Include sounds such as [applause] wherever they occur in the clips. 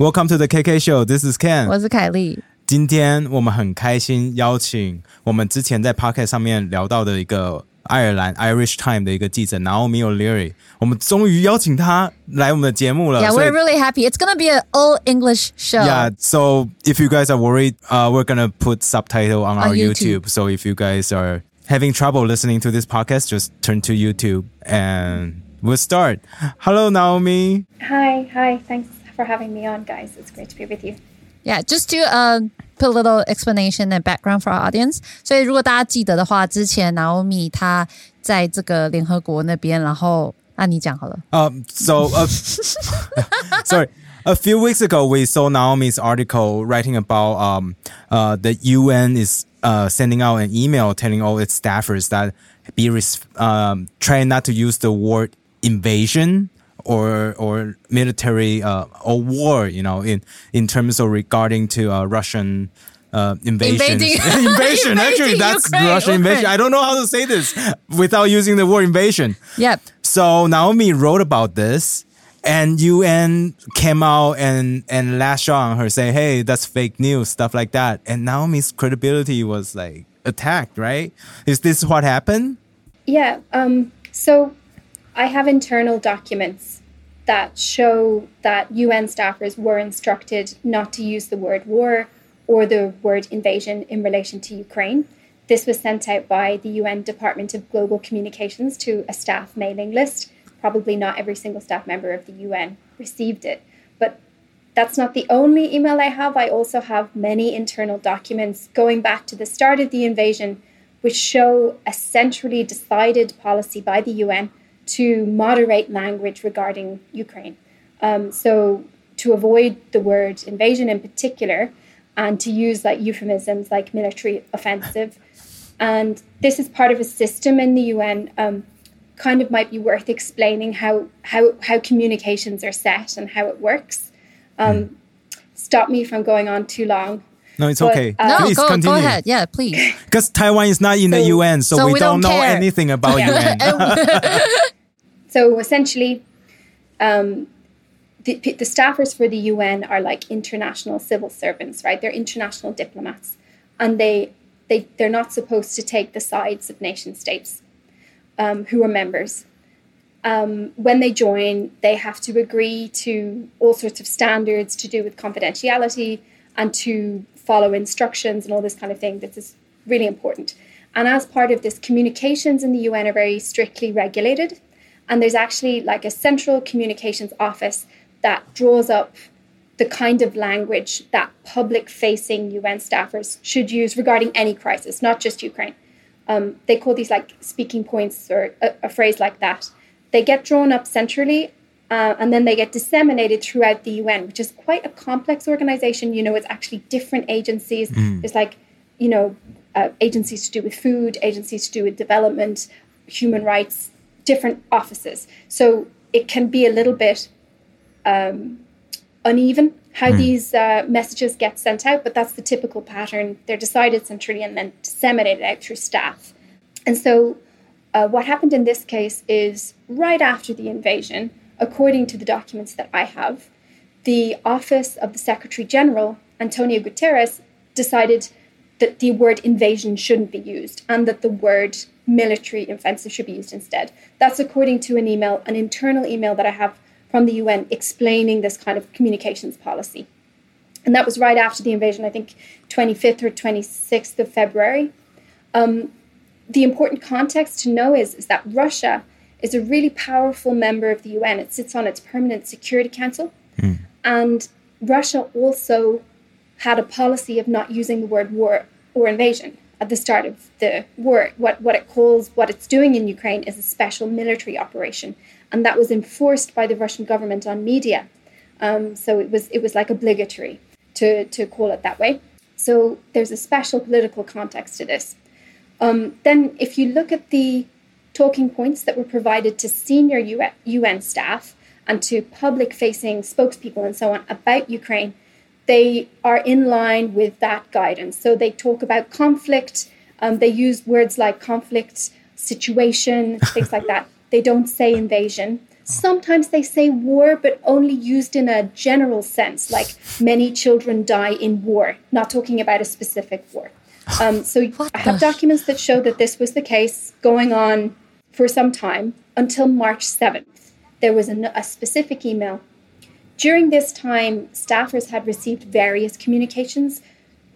Welcome to the KK Show. This is Ken. 我是凯莉。今天我们很开心邀请我们之前在 Podcast 上面聊到的一个爱尔兰 Irish Time 的一个记者 Naomi O'Leary，我们终于邀请他来我们的节目了。 Yeah, 所以 we're really happy. It's gonna be an all English show. Yeah, so if you guys are worried, uh, we're gonna put subtitle on, our YouTube. YouTube. So if you guys are having trouble listening to this podcast, just turn to YouTube and we'll start. Hello, Naomi. Hi, hi. Thanks for having me on, guys. It's great to be with you. Yeah, just to uh, put a little explanation and background for our audience. 所以如果大家记得的话，之前 Naomi 她在这个联合国那边，然后那你讲好了。 Um, so, uh, [laughs] sorry. A few weeks ago, we saw Naomi's article writing about um, uh, the UN is uh, sending out an email telling all its staffers that be res- um, try not to use the word invasion or or military uh, or war. You know, in in terms of regarding to uh, Russian. Uh, [laughs] invasion. [laughs] Invading- invasion. Actually, that's Ukraine, Russian invasion. Ukraine. I don't know how to say this without using the word invasion. Yep. So Naomi wrote about this, and UN came out and and lashed on her, say, "Hey, that's fake news," stuff like that. And Naomi's credibility was like attacked. Right? Is this what happened? Yeah, um, so I have internal documents that show that UN staffers were instructed not to use the word war or the word invasion in relation to Ukraine. This was sent out by the UN Department of Global Communications to a staff mailing list. Probably not every single staff member of the UN received it, but that's not the only email I have. I also have many internal documents going back to the start of the invasion, which show a centrally decided policy by the UN to moderate language regarding Ukraine. Um, so, to avoid the word invasion in particular, and to use like euphemisms like military offensive. And this is part of a system in the UN. Um, kind of might be worth explaining how how how communications are set and how it works. Um, Stop me if I'm going on too long. No, it's But, okay. uh, No, Please go continue. go ahead. Yeah, please. [laughs] Because Taiwan is not in the UN, so, So we, we don't, don't know anything about Yeah. UN. [laughs] [laughs] So essentially, um, the, the staffers for the UN are like international civil servants, right? They're international diplomats, and they they they're not supposed to take the sides of nation states um, who are members. Um, when they join, they have to agree to all sorts of standards to do with confidentiality and to follow instructions and all this kind of thing. This is really important. And as part of this, communications in the UN are very strictly regulated. And there's actually like a central communications office that draws up the kind of language that public facing UN staffers should use regarding any crisis, not just Ukraine. Um, they call these like speaking points or a, a phrase like that. They get drawn up centrally uh, and then they get disseminated throughout the UN, which is quite a complex organization. You know, it's actually different agencies. There's like, you know, uh, agencies to do with food, agencies to do with development, human rights, different offices. So it can be a little bit um, uneven how these uh, messages get sent out, but that's the typical pattern. They're decided centrally and then disseminated out through staff. And so, uh, what happened in this case is right after the invasion, according to the documents that I have, the office of the Secretary General, Antonio Guterres, decided that the word invasion shouldn't be used and that the word military offensive should be used instead. That's according to an email, an internal email that I have from the UN explaining this kind of communications policy. And that was right after the invasion, I think 25th or 26th of February. Um, the important context to know is, is that Russia is a really powerful member of the UN. It sits on its permanent Security Council. And Russia also had a policy of not using the word war or invasion at the start of the war. What, what it calls, what it's doing in Ukraine is a special military operation. And that was enforced by the Russian government on media. Um, so it was, it was like obligatory to, to call it that way. So there's a special political context to this. Um, then, if you look at the talking points that were provided to senior UN staff and to public facing spokespeople and so on about Ukraine, they are in line with that guidance. So they talk about conflict, um, they use words like conflict, situation, [laughs] things like that. They don't say invasion. Sometimes they say war, but only used in a general sense, like many children die in war, not talking about a specific war. Um, so What I have the- documents that show that this was the case going on for some time until March 7th. There was a, a specific email. During this time, staffers had received various communications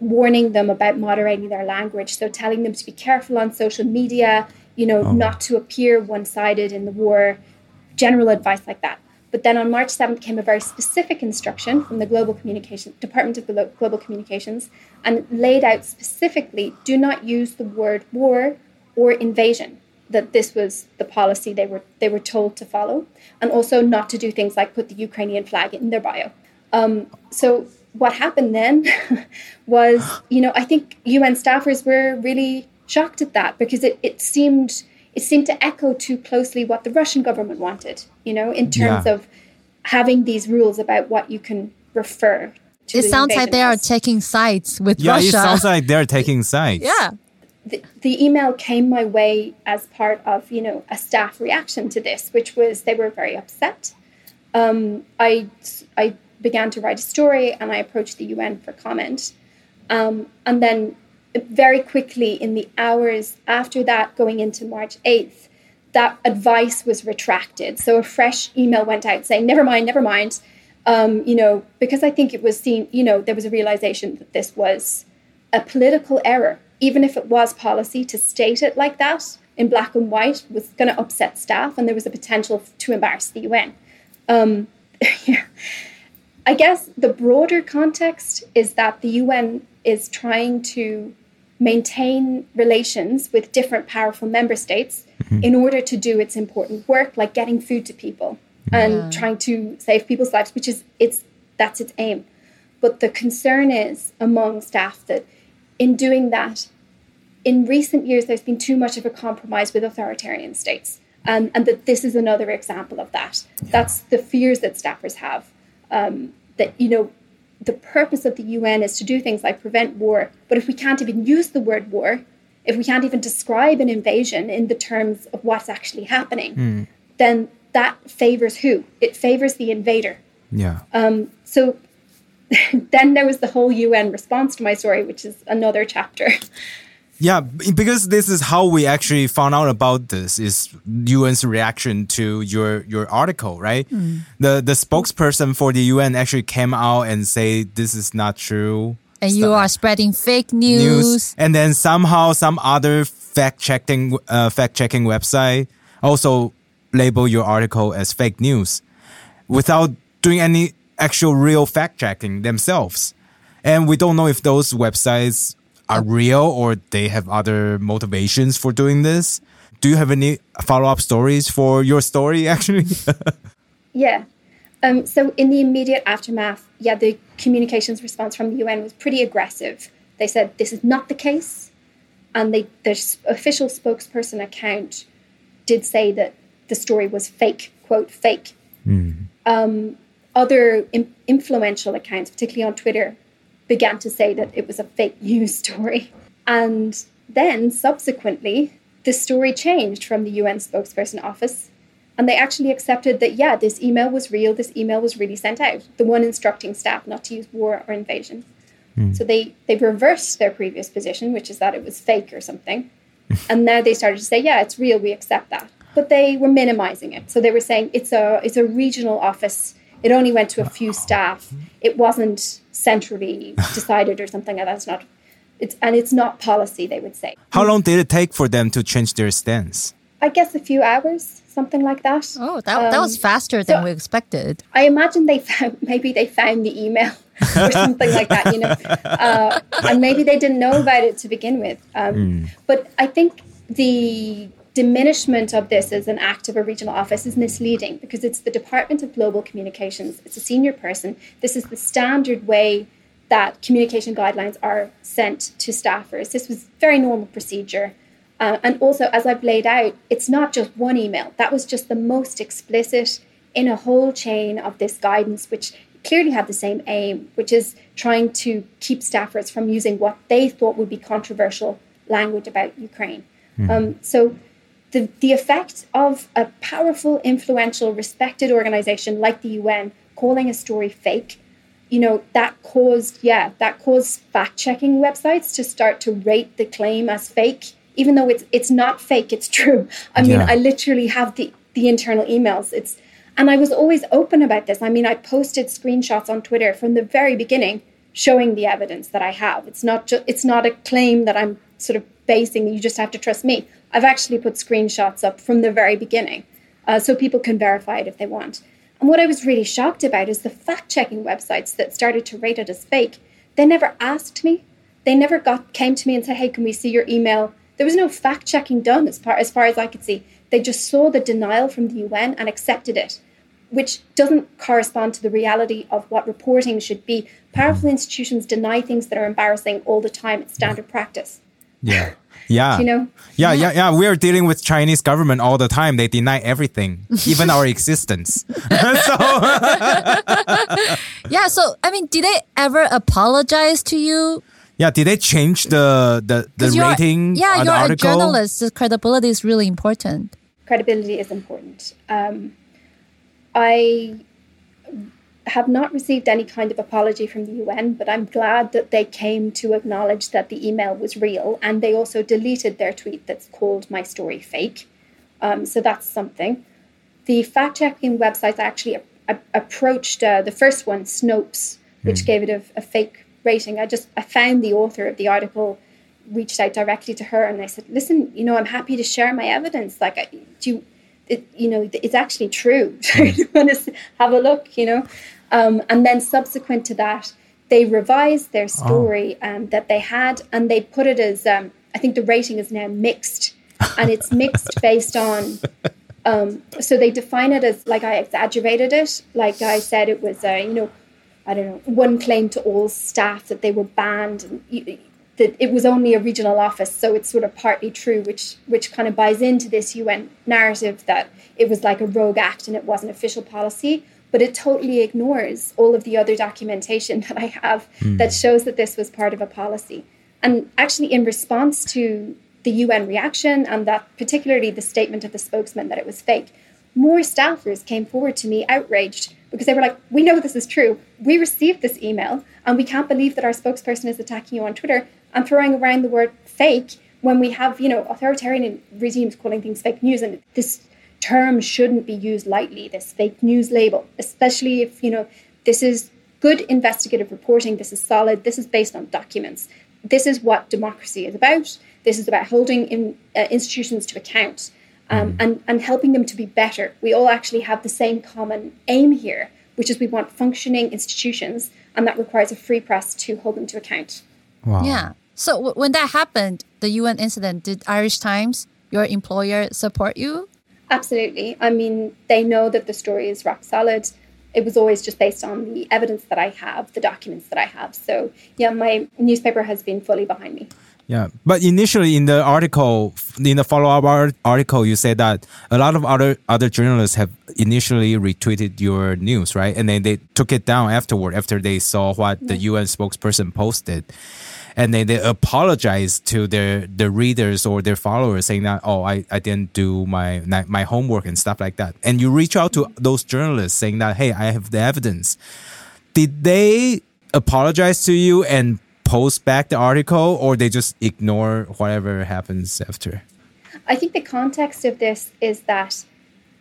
warning them about moderating their language. So telling them to be careful on social media, you know, oh. not to appear one sided in the war, general advice like that. But then on March 7th came a very specific instruction from the Global Communication Department of Glo- Global Communications and laid out specifically do not use the word war or invasion. That this was the policy they were they were told to follow, and also not to do things like put the Ukrainian flag in their bio. Um, so what happened then [laughs] was, you know, I think UN staffers were really shocked at that because it, it seemed it seemed to echo too closely what the Russian government wanted, you know, in terms Yeah. of having these rules about what you can refer to. It the sounds like invasion they are taking sides with Yeah, Russia. it sounds like they're taking [laughs] sides. yeah. The, email came my way as part of you know a staff reaction to this which was they were very upset. Um, I, I began to write a story and i approached the un for comment. Um, and then very quickly in the hours after that going into march 8th that advice was retracted. So a fresh email went out saying never mind never mind. Um, you know because i think it was seen you know there was a realization that this was a political error, even if it was policy, to state it like that in black and white was going to upset staff, and there was a potential to embarrass the UN. Um, [laughs] yeah. I guess the broader context is that the UN is trying to maintain relations with different powerful member states in order to do its important work, like getting food to people and trying to save people's lives, which is its that's its aim. But the concern is among staff that in doing that, in recent years, there's been too much of a compromise with authoritarian states. Um, and that this is another example of that. That's the fears that staffers have. Um, that, you know, the purpose of the UN is to do things like prevent war. But if we can't even use the word war, if we can't even describe an invasion in the terms of what's actually happening, then that favors who? It favors the invader. Yeah. Um, so [laughs] then there was the whole UN response to my story, which is another chapter. Yeah, because this is how we actually found out about this is UN's reaction to your your article, right? The the spokesperson for the UN actually came out and say this is not true. And you are spreading fake news. News, and then somehow some other fact checking uh, fact checking website also label your article as fake news without doing any actual real fact checking themselves. And we don't know if those websites are real or they have other motivations for doing this. Do you have any follow up stories for your story [laughs] actually? Yeah. Um, so in the immediate aftermath, yeah, the communications response from the UN was pretty aggressive. They said this is not the case, and they the official spokesperson account did say that the story was fake, quote fake. Um, other in- influential accounts, particularly on Twitter, began to say that it was a fake news story, and then subsequently the story changed from the UN spokesperson office and they actually accepted that, yeah, this email was real, this email was really sent out, the one instructing staff not to use war or invasion. Hmm. So they, they reversed their previous position, which is that it was fake or something. [laughs] and now they started to say, yeah, it's real, we accept that. But they were minimizing it. So they were saying it's a, it's a regional office. It only went to a few staff. It wasn't centrally decided or something like that. Not, it's, and it's not policy, they would say. How long did it take for them to change their stance? I guess a few hours, something like that. Oh, that, that was Um, faster than so- we expected. I imagine they found [laughs] maybe they found the email [laughs] or something like that, you know, uh, and maybe they didn't know about it to begin with. Um, But I think the diminishment of this as an act of a regional office is misleading because it's the Department of Global Communications. It's a senior person. This is the standard way that communication guidelines are sent to staffers. This was very normal procedure. Uh, and also, as I've laid out, it's not just one email. That was just the most explicit in a whole chain of this guidance, which clearly had the same aim, which is trying to keep staffers from using what they thought would be controversial language about Ukraine. Um, so, the, the effect of a powerful, influential, respected organization like the UN calling a story fake, you know, that caused, yeah, that caused fact checking websites to start to rate the claim as fake, even though it's it's not fake, it's true. I mean, Yeah. I literally have the the internal emails. It's and I was always open about this. I mean, I posted screenshots on Twitter from the very beginning showing the evidence that I have. It's not just it's not a claim that I'm sort of basing you just have to trust me. I've actually put screenshots up from the very beginning. Uh, so people can verify it if they want. And what I was really shocked about is the fact checking websites that started to rate it as fake. They never asked me. They never got came to me and said, "Hey, can we see your email?" There was no fact checking done as far as far as I could see. They just saw the denial from the UN and accepted it, which doesn't correspond to the reality of what reporting should be. Powerful institutions deny things that are embarrassing all the time. It's standard practice. Yeah. [laughs] Yeah. You know? Yeah, yeah, yeah. We are dealing with Chinese government all the time. They deny everything, [laughs] even our existence. [laughs] so Yeah. So, I mean, did they ever apologize to you? yeah, did they change the the, the you're- rating Yeah, on the you're a journalist. The credibility is really important. credibility is important. Um, I have not received any kind of apology from the UN, but I'm glad that they came to acknowledge that the email was real and they also deleted their tweet that's called My Story Fake. Um, so that's something. The fact checking websites actually a- approached uh, the first one, Snopes, which gave it a, a fake rating. I just I found the author of the article, reached out directly to her, and I said, "Listen, you know, I'm happy to share my evidence. Like, I, do you, it, you know, it's actually true. Do you want to have a look? You know?" Um, and then subsequent to that, they revised their story um, that they had, and they put it as um, I think the rating is now mixed, and it's mixed [laughs] based on um, so they define it as like I exaggerated it. Like I said, it was uh, you know, I don't know, one claim to all staff that they were banned, and you, that it was only a regional office, so it's sort of partly true, which which kind of buys into this UN narrative that it was like a rogue act and it wasn't official policy. But it totally ignores all of the other documentation [laughs] that I have hmm. that shows that this was part of a policy. And actually, in response to the UN reaction and that particularly the statement of the spokesman that it was fake, more staffers came forward to me outraged because they were like, We know this is true. We received this email and we can't believe that our spokesperson is attacking you on Twitter and throwing around the word fake when we have, you know, authoritarian regimes calling things fake news. And this term shouldn't be used lightly, this fake news label, especially if, you know, this is good investigative reporting, this is solid, this is based on documents. This is what democracy is about. This is about holding in, uh, institutions to account um, and, and helping them to be better. We all actually have the same common aim here, which is we want functioning institutions, and that requires a free press to hold them to account. Wow. Yeah. So w- when that happened, the UN incident, did Irish Times, your employer, support you? Absolutely. I mean, they know that the story is rock solid. It was always just based on the evidence that I have, the documents that I have. So, yeah, my newspaper has been fully behind me. Yeah, but initially in the article, in the follow-up article, you said that a lot of other other journalists have initially retweeted your news, right? And then they took it down afterward after they saw what the UN spokesperson posted, and then they apologize to their the readers or their followers, saying that oh, I, I didn't do my my homework and stuff like that. And you reach out to those journalists saying that hey, I have the evidence. Did they apologize to you and post back the article or they just ignore whatever happens after I think the context of this is that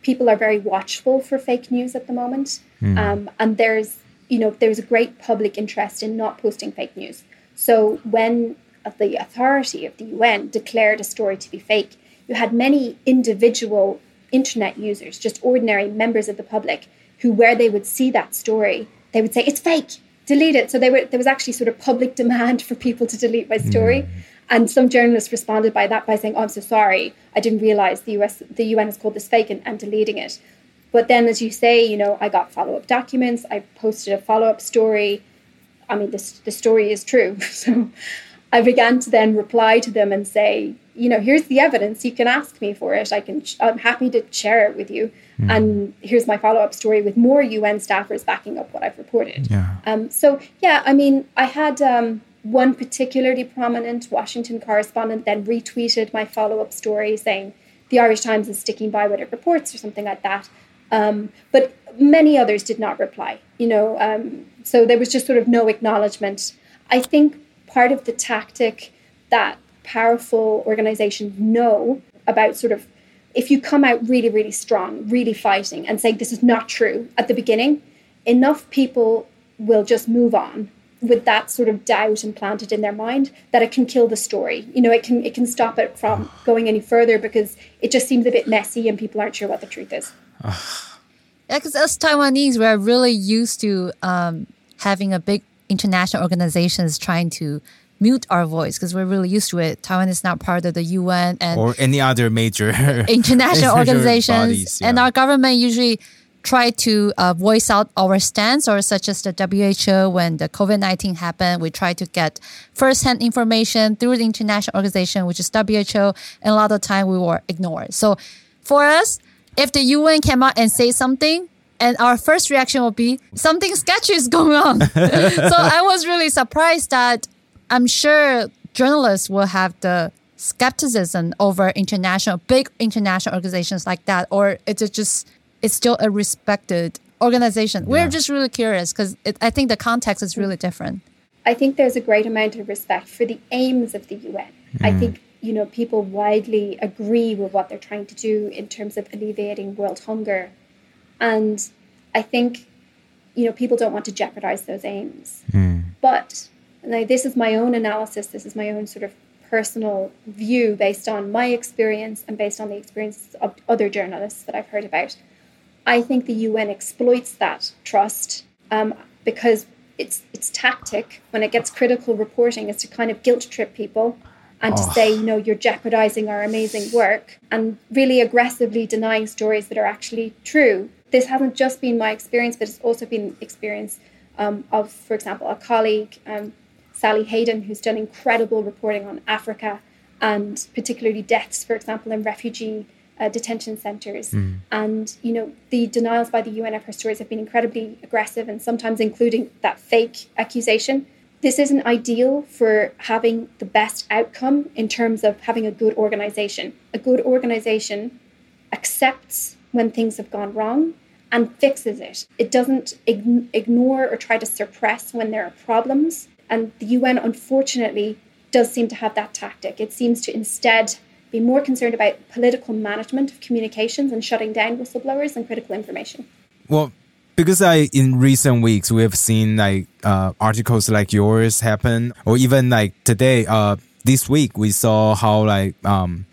people are very watchful for fake news at the moment, um, and there's you know there's a great public interest in not posting fake news. So when the authority of the UN declared a story to be fake, you had many individual internet users, just ordinary members of the public, who where they would see that story, they would say it's fake, delete it. So they were, there was actually sort of public [laughs] demand for people to delete my story. Mm. And some journalists responded by that by saying, "Oh, I'm so sorry. I didn't realize the US, the UN has called this fake and, and deleting it." But then, as you say, you know, I got follow up documents. I posted a follow up story. I mean, this the story is true. [laughs] So I began to then reply to them and say, you know, here's the evidence. You can ask me for it. I can. I'm happy to share it with you. And here's my follow up story with more UN staffers backing up what I've reported. Yeah. Um, so yeah, I mean, I had um, one particularly prominent Washington correspondent then retweeted my follow up story saying, the Irish Times is sticking by what it reports or something like that. Um, but many others did not reply. You know, um, so there was just sort of no acknowledgement. I think part of the tactic that powerful organizations know about sort of if you come out really, really strong, really fighting, and say this is not true at the beginning, enough people will just move on with that sort of doubt implanted in their mind that it can kill the story. You know, it can it can stop it from going any further because it just seems a bit messy and people aren't sure what the truth is. Yeah, because us Taiwanese, we're really used to um, having a big international organizations trying to mute our voice because we're really used to it. Taiwan is not part of the UN and or any other major [laughs] international [laughs] organizations, bodies, and our government usually try to uh, voice out our stance, or such as the WHO when the COVID nineteen happened, we try to get firsthand information through the international organization, which is WHO, and a lot of time we were ignored. So for us, if the UN came out and say something. And our first reaction will be something sketchy is going on. [laughs] so I was really surprised that I'm sure journalists will have the skepticism over international, big international organizations like that, or it's just it's still a respected organization. We're just really curious because I think the context is really different. I think there's a great amount of respect for the aims of the UN. I mm. think you know people widely agree with what they're trying to do in terms of alleviating world hunger, and I think you know people don't want to jeopardize those aims. But now this is my own analysis. This is my own sort of personal view based on my experience and based on the experiences of other journalists that I've heard about. I think the UN exploits that trust um, because its its tactic when it gets critical reporting is to kind of guilt trip people and to say, you know, you're jeopardizing our amazing work and really aggressively denying stories that are actually true. This hasn't just been my experience, but it's also been experience um, of, for example, a colleague, um, Sally Hayden, who's done incredible reporting on Africa and particularly deaths, for example, in refugee uh, detention centres. And, you know, the denials by the UN of her stories have been incredibly aggressive and sometimes including that fake accusation. This isn't ideal for having the best outcome in terms of having a good organization. A good organization accepts when things have gone wrong and fixes it. It doesn't ign- ignore or try to suppress when there are problems. And the UN, unfortunately, does seem to have that tactic. It seems to instead be more concerned about political management of communications and shutting down whistleblowers and critical information. Well, because I in recent weeks we have seen like uh, articles like yours happen, or even like today, uh, this week we saw how like um,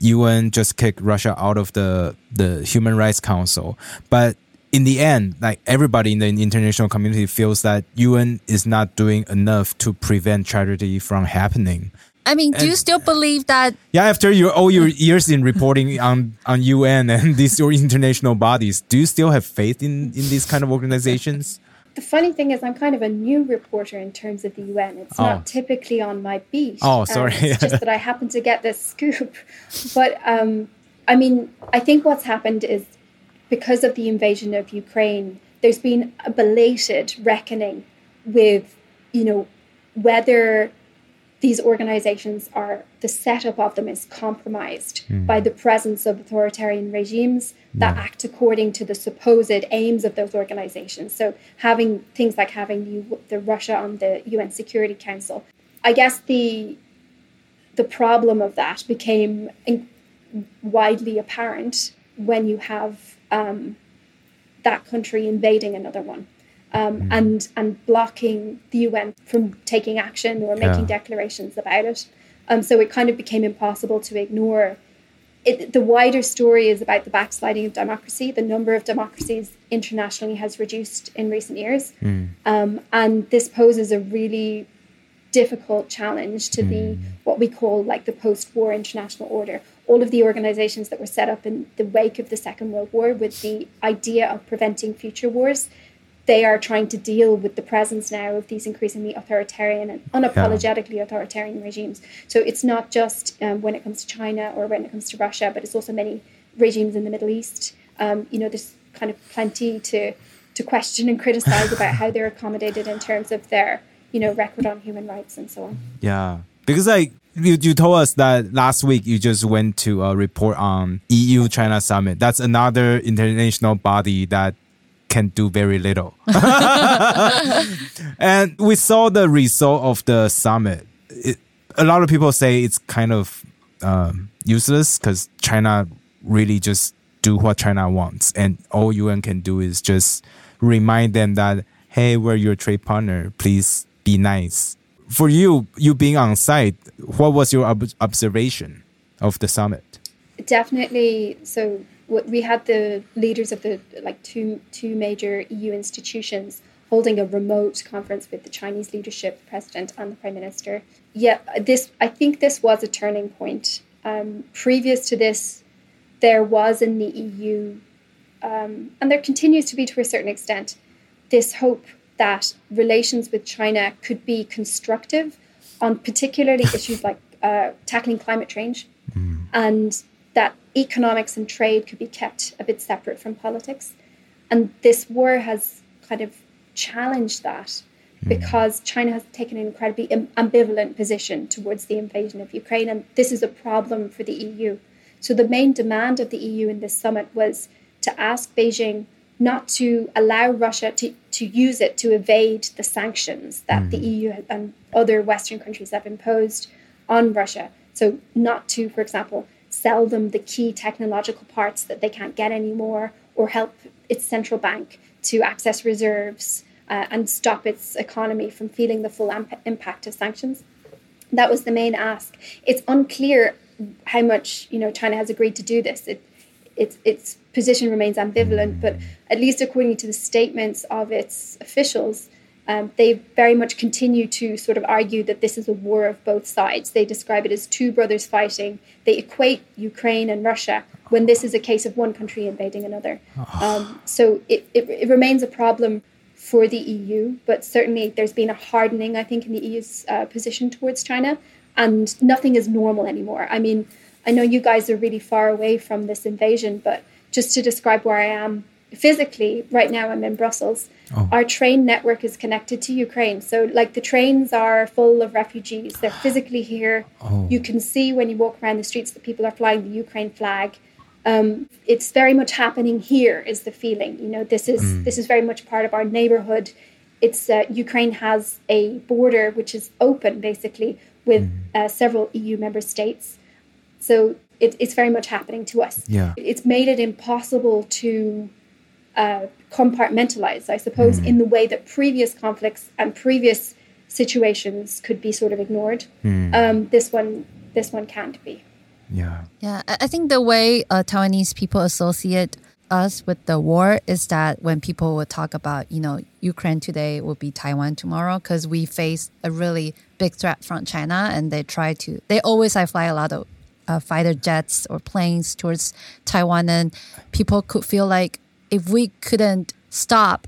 UN just kicked Russia out of the the Human Rights Council, but in the end, like everybody in the international community feels that UN is not doing enough to prevent tragedy from happening. I mean, do you still believe that Yeah, after your all your years in reporting on on UN and [laughs] these your international bodies, do you still have faith in in these kind of organizations? The funny thing is, I'm kind of a new reporter in terms of the UN. It's Oh. not typically on my beat. Oh, Um, sorry. it's just [laughs] that I happen to get this scoop. But um, I mean, I think what's happened is because of the invasion of Ukraine, there's been a belated reckoning with, you know, whether these organizations are the setup of them is compromised by the presence of authoritarian regimes that act according to the supposed aims of those organizations. So having things like having the, the Russia on the UN Security Council, I guess the the problem of that became in, widely apparent when you have um, that country invading another one um, and and blocking the UN from taking action or making Yeah. declarations about it. Um, so it kind of became impossible to ignore. It, the wider story is about the backsliding of democracy. The number of democracies internationally has reduced in recent years, um, and this poses a really difficult challenge to the what we call like the post-war international order. All of the organizations that were set up in the wake of the Second World War with the idea of preventing future wars, they are trying to deal with the presence now of these increasingly authoritarian and unapologetically authoritarian regimes. So it's not just um, when it comes to China or when it comes to Russia, but it's also many regimes in the Middle East. Um, you know, there's kind of plenty to to question and criticize about how they're accommodated in terms of their you know record on human rights and so on. Yeah, because like you, you told us that last week you just went to a report on EU China summit. That's another international body that can do very little. [laughs] and we saw the result of the summit. It, a lot of people say it's kind of um, useless because China really just do what China wants, and all UN can do is just remind them that hey, we're your trade partner. Please be nice. For you, you being on site, what was your ob- observation of the summit? Definitely. So we had the leaders of the like two two major EU institutions holding a remote conference with the Chinese leadership, the president, and the prime minister. Yeah, this I think this was a turning point. Um, previous to this, there was in the EU, um, and there continues to be to a certain extent, this hope that relations with China could be constructive on particularly issues [laughs] like uh, tackling climate change mm. and that economics and trade could be kept a bit separate from politics. And this war has kind of challenged that mm. because China has taken an incredibly ambivalent position towards the invasion of Ukraine. And this is a problem for the EU. So the main demand of the EU in this summit was to ask Beijing not to allow Russia to, to use it to evade the sanctions that mm. the EU and other Western countries have imposed on Russia. So, not to, for example, sell them the key technological parts that they can't get anymore, or help its central bank to access reserves uh, and stop its economy from feeling the full amp- impact of sanctions. That was the main ask. It's unclear how much you know China has agreed to do this. It, its its position remains ambivalent, but at least according to the statements of its officials, um, they very much continue to sort of argue that this is a war of both sides. They describe it as two brothers fighting. They equate Ukraine and Russia when this is a case of one country invading another. Um, so it, it, it, remains a problem for the EU, but certainly there's been a hardening, I think, in the EU's uh, position towards China, and nothing is normal anymore. I mean, I know you guys are really far away from this invasion, but just to describe where I am physically, right now I'm in Brussels. Oh. Our train network is connected to Ukraine. So, like, the trains are full of refugees. They're [gasps] physically here. Oh. You can see when you walk around the streets that people are flying the Ukraine flag. Um, it's very much happening here. Is the feeling? You know, this is mm. this is very much part of our neighborhood. It's uh, Ukraine has a border which is open, basically, with mm. uh, several EU member states. So it, it's very much happening to us. Yeah. It's made it impossible to uh, compartmentalize, I suppose, mm. in the way that previous conflicts and previous situations could be sort of ignored. Mm. Um, this one, this one can't be. Yeah. Yeah. I think the way uh, Taiwanese people associate us with the war is that when people would talk about, you know, Ukraine today will be Taiwan tomorrow because we face a really big threat from China and they try to, they always I fly a lot of uh, fighter jets or planes towards Taiwan, and people could feel like if we couldn't stop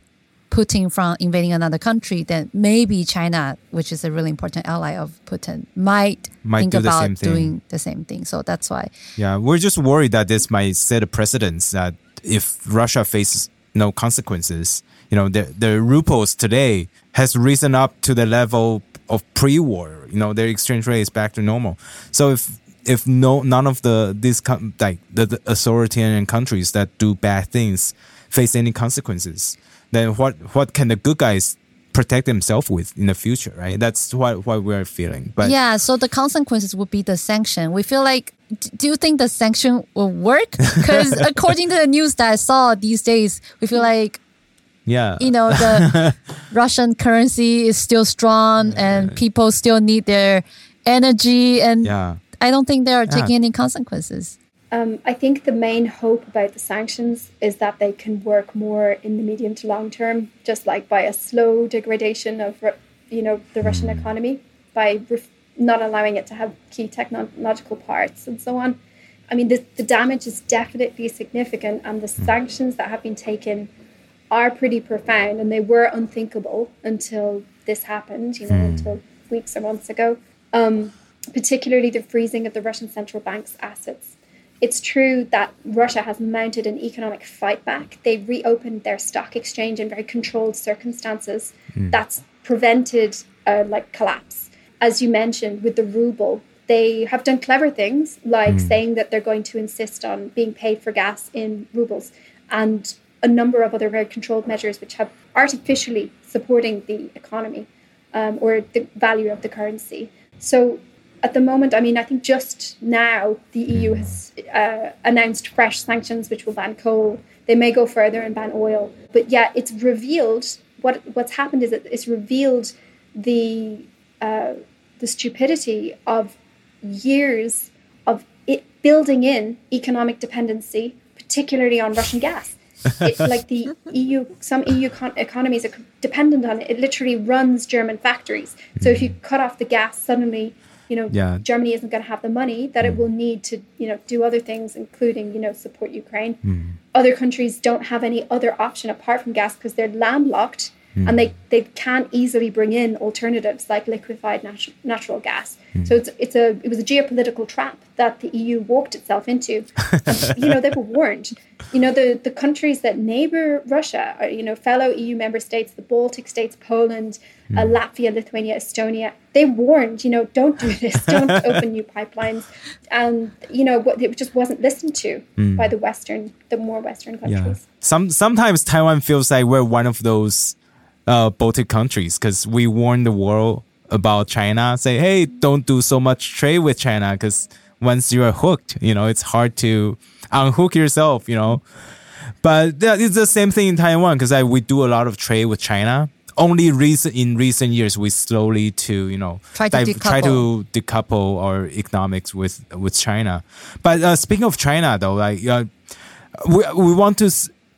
Putin from invading another country, then maybe China, which is a really important ally of Putin, might, might think do about doing the same thing. So that's why. Yeah, we're just worried that this might set a precedence that if Russia faces no consequences, you know, the the rubles today has risen up to the level of pre-war. You know, their exchange rate is back to normal. So if if no none of the these like the, the authoritarian countries that do bad things face any consequences, then what what can the good guys protect themselves with in the future, right? That's what what we're feeling. But yeah, so the consequences would be the sanction. We feel like, do you think the sanction will work? [laughs] Because according to the news that I saw these days, we feel like. Yeah. You know, the [laughs] Russian currency is still strong and people still need their energy and yeah I don't think they are taking any consequences. Um, I think the main hope about the sanctions is that they can work more in the medium to long term, just like by a slow degradation of, you know, the Russian mm. economy by ref- not allowing it to have key technological parts and so on. I mean, the, the damage is definitely significant, and the mm. sanctions that have been taken are pretty profound, and they were unthinkable until this happened, you know, mm. until weeks or months ago. Um, particularly the freezing of the Russian central bank's assets. It's true that Russia has mounted an economic fight back. They reopened their stock exchange in very controlled circumstances. Mm. That's prevented a like collapse. As you mentioned, with the ruble, they have done clever things like saying that they're going to insist on being paid for gas in rubles and a number of other very controlled measures which have artificially supporting the economy um, or the value of the currency. So at the moment, I mean, I think just now the EU has uh, announced fresh sanctions which will ban coal. They may go further and ban oil, but yeah, it's revealed what what's happened is that it's revealed the uh, the stupidity of years of it building in economic dependency, particularly on Russian gas. It, [laughs] like the EU, some EU con- economies are dependent on it. It literally runs German factories. So if you cut off the gas, suddenly, you know, Yeah. Germany isn't going to have the money that it mm. will need to, you know, do other things, including, you know, support Ukraine. Mm. Other countries don't have any other option apart from gas because they're landlocked and hmm. they, they can't easily bring in alternatives like liquefied natu- natural gas. Hmm. So it's it's a it was a geopolitical trap that the EU walked itself into. [laughs] And, you know, they were warned. You know, the, the countries that neighbor Russia, are, you know, fellow EU member states, the Baltic states, Poland, uh, hmm. Latvia, Lithuania, Estonia, they warned, you know, don't do this, [laughs] don't open new pipelines. And, you know, what it just wasn't listened to by the Western, the more Western Yeah. countries. Some sometimes Taiwan feels like we're one of those uh, Baltic countries because we warn the world about China. Say, hey, don't do so much trade with China because once you're hooked, you know, it's hard to unhook yourself. You know, but it's the same thing in Taiwan because we do a lot of trade with China. Only recent in recent years we slowly to you know Try to div- try to decouple our economics with with China. But uh, speaking of China though, like uh, we we want to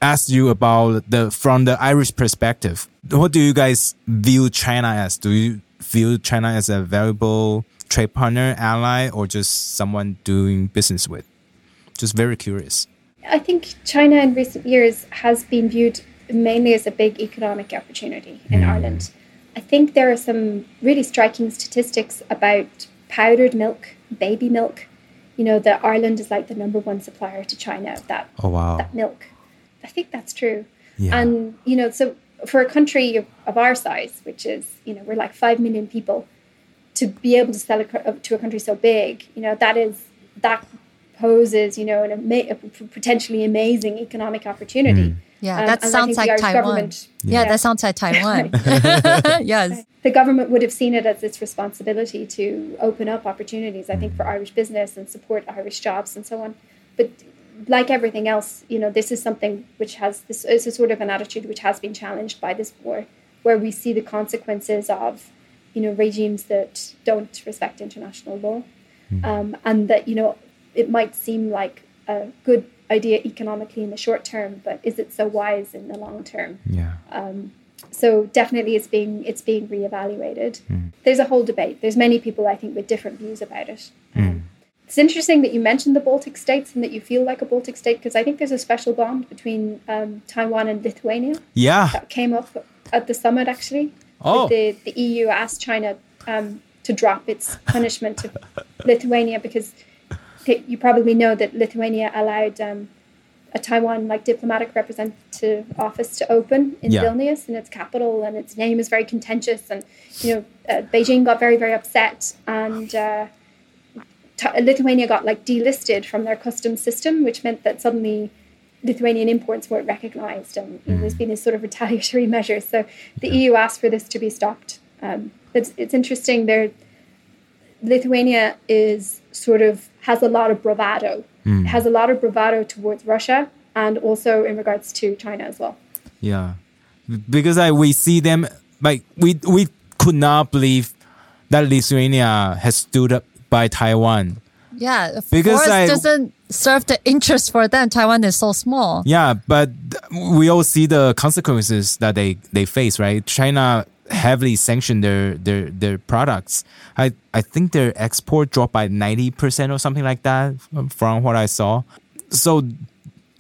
ask you about the from the Irish perspective. What do you guys view China as? Do you view China as a valuable trade partner, ally, or just someone doing business with? Just very curious. I think China in recent years has been viewed mainly as a big economic opportunity in mm. Ireland. I think there are some really striking statistics about powdered milk, baby milk. You know, that Ireland is like the number one supplier to China of that, Oh wow! that milk. I think that's true. Yeah. And, you know, so for a country of, of our size, which is, you know, we're like 5 million people, to be able to sell a, to a country so big, you know, that is, that poses, you know, an ama- a p- potentially amazing economic opportunity. Yeah, Um, that sounds like Taiwan. Yeah, Yeah. that sounds like Taiwan. [laughs] yes. the government would have seen it as its responsibility to open up opportunities, I think, for Irish business and support Irish jobs and so on. But like everything else, you know, this is something which has this is a sort of an attitude which has been challenged by this war, where we see the consequences of, you know, regimes that don't respect international law, um, and that you know it might seem like a good idea economically in the short term, but is it so wise in the long term? Yeah. so definitely it's being it's being reevaluated. There's a whole debate. There's many people i think with different views about it. Um, it's interesting that you mentioned the baltic states and that you feel like a baltic state because i think there's a special bond between um, taiwan and lithuania Yeah. that came up at the summit actually Oh. the, the eu asked china um, to drop its punishment to [laughs] lithuania because th- you probably know that lithuania allowed um, a Taiwan like diplomatic representative office to open in Yeah. Vilnius in its capital, and its name is very contentious. And you know, uh, Beijing got very very upset, and uh, Lithuania got like delisted from their customs system, which meant that suddenly Lithuanian imports weren't recognized, and know, there's been this sort of retaliatory [laughs] measure. So the EU asked for this to be stopped. Um, it's it's interesting. There, Lithuania is sort of has a lot of bravado. It has a lot of bravado towards Russia and also in regards to China as well. Yeah, because like we see them like we we could not believe that Lithuania has stood up by Taiwan. Yeah. Of Because course, I- doesn't serve the interest for them. Taiwan is so small. Yeah, but we all see the consequences that they they face, right? China heavily sanctioned their their their products. I I think their export dropped by ninety percent or something like that from what I saw. So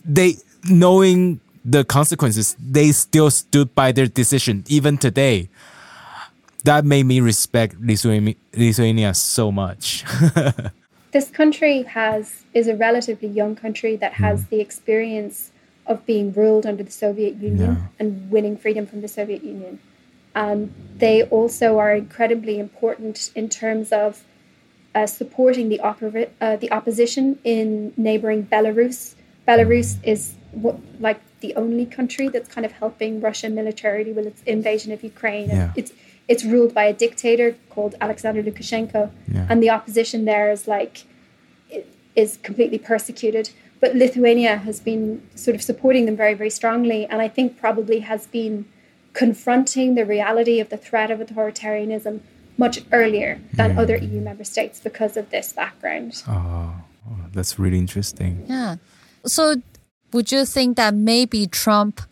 they knowing the consequences, they still stood by their decision even today. That made me respect Lithuania, Lithuania so much. [laughs] This country has is a relatively young country that has the experience of being ruled under the Soviet Union Yeah. and winning freedom from the Soviet Union. And they also are incredibly important in terms of uh, supporting the, opera, uh, the opposition in neighboring Belarus. Belarus is what, like the only country that's kind of helping Russia militarily with its invasion of Ukraine. Yeah. It's it's ruled by a dictator called Alexander Lukashenko, Yeah. and the opposition there is like is completely persecuted. But Lithuania has been sort of supporting them very very strongly, and I think probably has been confronting the reality of the threat of authoritarianism much earlier than other EU member states because of this background. Oh, oh, that's really interesting. Yeah. So, would you think that maybe Trump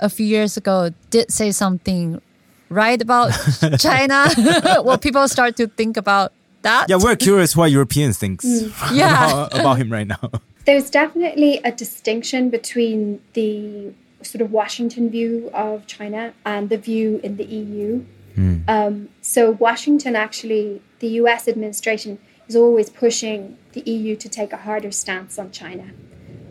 a few years ago did say something right about [laughs] China? [laughs] Will people start to think about that? Yeah, we're curious what Europeans thinks [laughs] Yeah. about, about him right now. There's definitely a distinction between the sort of Washington view of China and the view in the EU. Um, so, Washington actually, the US administration is always pushing the EU to take a harder stance on China.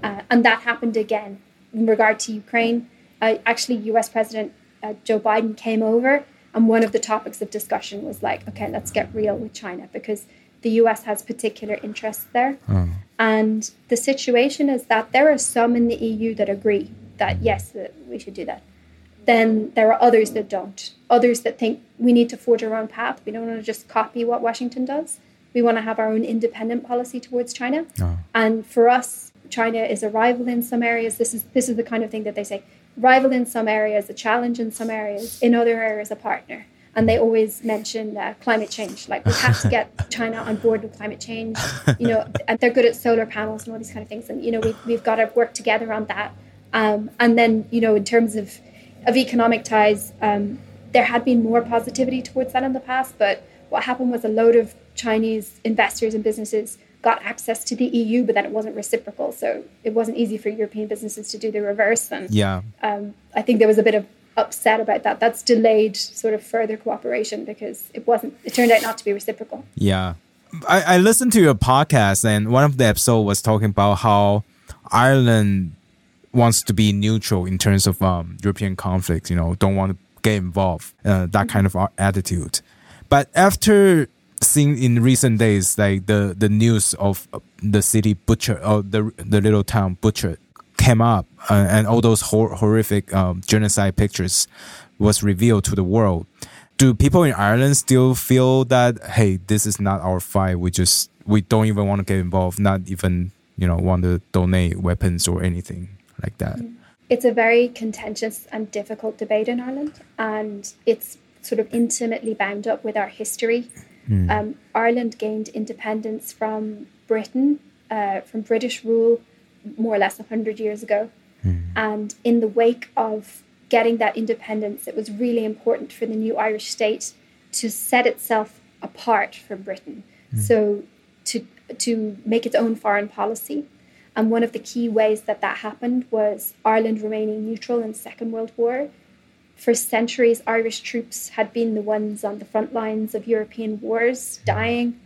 Uh, and that happened again in regard to Ukraine. Uh, actually, US President uh, Joe Biden came over, and one of the topics of discussion was like, okay, let's get real with China because the US has particular interests there. Hmm. And the situation is that there are some in the EU that agree that hmm. yes, that we should do that. Then there are others that don't. Others that think we need to forge our own path. We don't want to just copy what Washington does. We want to have our own independent policy towards China. Hmm. And for us, China is a rival in some areas. This is this is the kind of thing that they say: rival in some areas, a challenge in some areas, in other areas, a partner. And they always mention uh, climate change. Like we have to get [laughs] China on board with climate change. You know, and they're good at solar panels and all these kind of things. And you know, we, we've got to work together on that. Um, and then you know, in terms of of economic ties, um, there had been more positivity towards that in the past. But what happened was a load of Chinese investors and businesses got access to the EU, but then it wasn't reciprocal. So it wasn't easy for European businesses to do the reverse. And Yeah. um, I think there was a bit of upset about that. That's delayed sort of further cooperation because it wasn't. It turned out not to be reciprocal. Yeah. I, I listened to your podcast and one of the episode was talking about how Ireland wants to be neutral in terms of um, European conflicts, you know, don't want to get involved, uh, that kind of attitude. But after seeing in recent days, like the, the news of uh, the city Bucha, or the, the little town Bucha came up uh, and all those hor- horrific um, genocide pictures was revealed to the world do people in Ireland still feel that hey, this is not our fight? We just we don't even want to get involved, not even you know want to donate weapons or anything like that. It's a very contentious and difficult debate in Ireland, and it's sort of intimately bound up with our history. Um, Ireland gained independence from Britain, uh, from British rule, more or less 100 years ago. And in the wake of getting that independence, it was really important for the new Irish state to set itself apart from Britain. So to to make its own foreign policy. And one of the key ways that that happened was Ireland remaining neutral in the Second World War. For centuries, Irish troops had been the ones on the front lines of European wars, dying,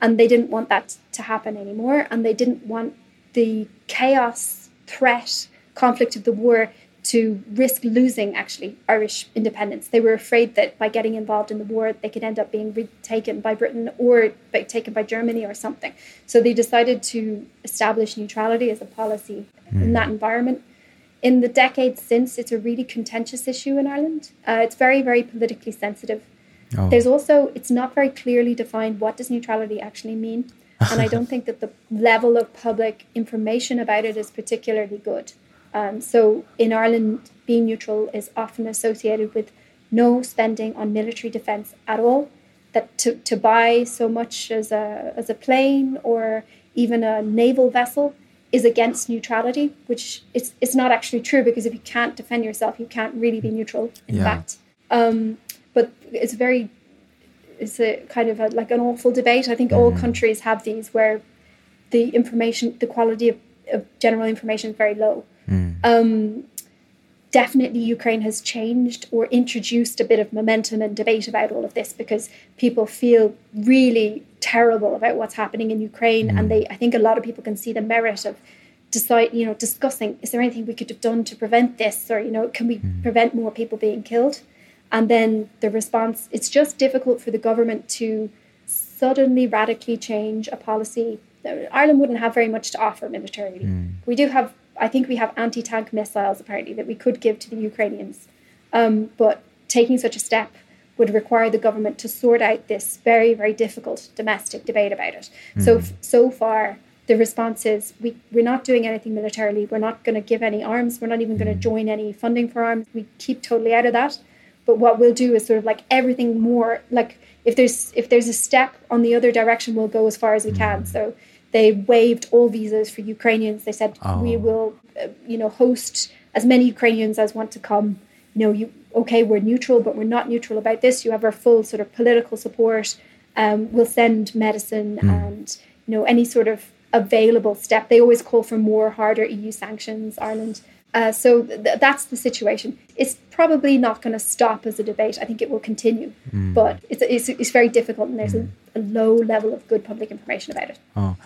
and they didn't want that to happen anymore. And they didn't want the chaos, threat, conflict of the war to risk losing actually Irish independence. They were afraid that by getting involved in the war, they could end up being retaken by Britain or by, taken by Germany or something. So they decided to establish neutrality as a policy in hmm. that environment. In the decades since, it's a really contentious issue in Ireland. Uh, it's very, very politically sensitive. Oh. There's also, it's not very clearly defined what does neutrality actually mean. [laughs] And I don't think that the level of public information about it is particularly good. Um, so in Ireland, being neutral is often associated with no spending on military defence at all. That to, to buy so much as a, as a plane or even a naval vessel is against neutrality, which is it's not actually true because if you can't defend yourself, you can't really be neutral. In Yeah. fact, um, but it's very it's a kind of a, like an awful debate. I think all countries have these where the information, the quality of, of general information is very low. Um, definitely, Ukraine has changed or introduced a bit of momentum and debate about all of this because people feel really terrible about what's happening in Ukraine, and mm. they, I think, a lot of people can see the merit of decide, you know, discussing is there anything we could have done to prevent this, or you know, can we mm. prevent more people being killed? And then the response, it's just difficult for the government to suddenly radically change a policy. Ireland wouldn't have very much to offer militarily. Mm. We do have, I think, we have anti-tank missiles apparently that we could give to the Ukrainians, um, but taking such a step would require the government to sort out this very, very difficult domestic debate about it. So, mm-hmm. so far, the response is we, we're not doing anything militarily. We're not going to give any arms. We're not even going to mm-hmm. join any funding for arms. We keep totally out of that. But what we'll do is sort of like everything more like if there's if there's a step on the other direction, we'll go as far as we can. Mm-hmm. So they waived all visas for Ukrainians. They said we Oh. will, uh, you know, host as many Ukrainians as want to come. You know, you okay, we're neutral, but we're not neutral about this. You have our full sort of political support. Um, we'll send medicine and you know any sort of available step. They always call for more harder EU sanctions. Ireland. Uh, so th- that's the situation. It's probably not going to stop as a debate. I think it will continue, but it's, it's it's very difficult, and there's a, a low level of good public information about it. Oh.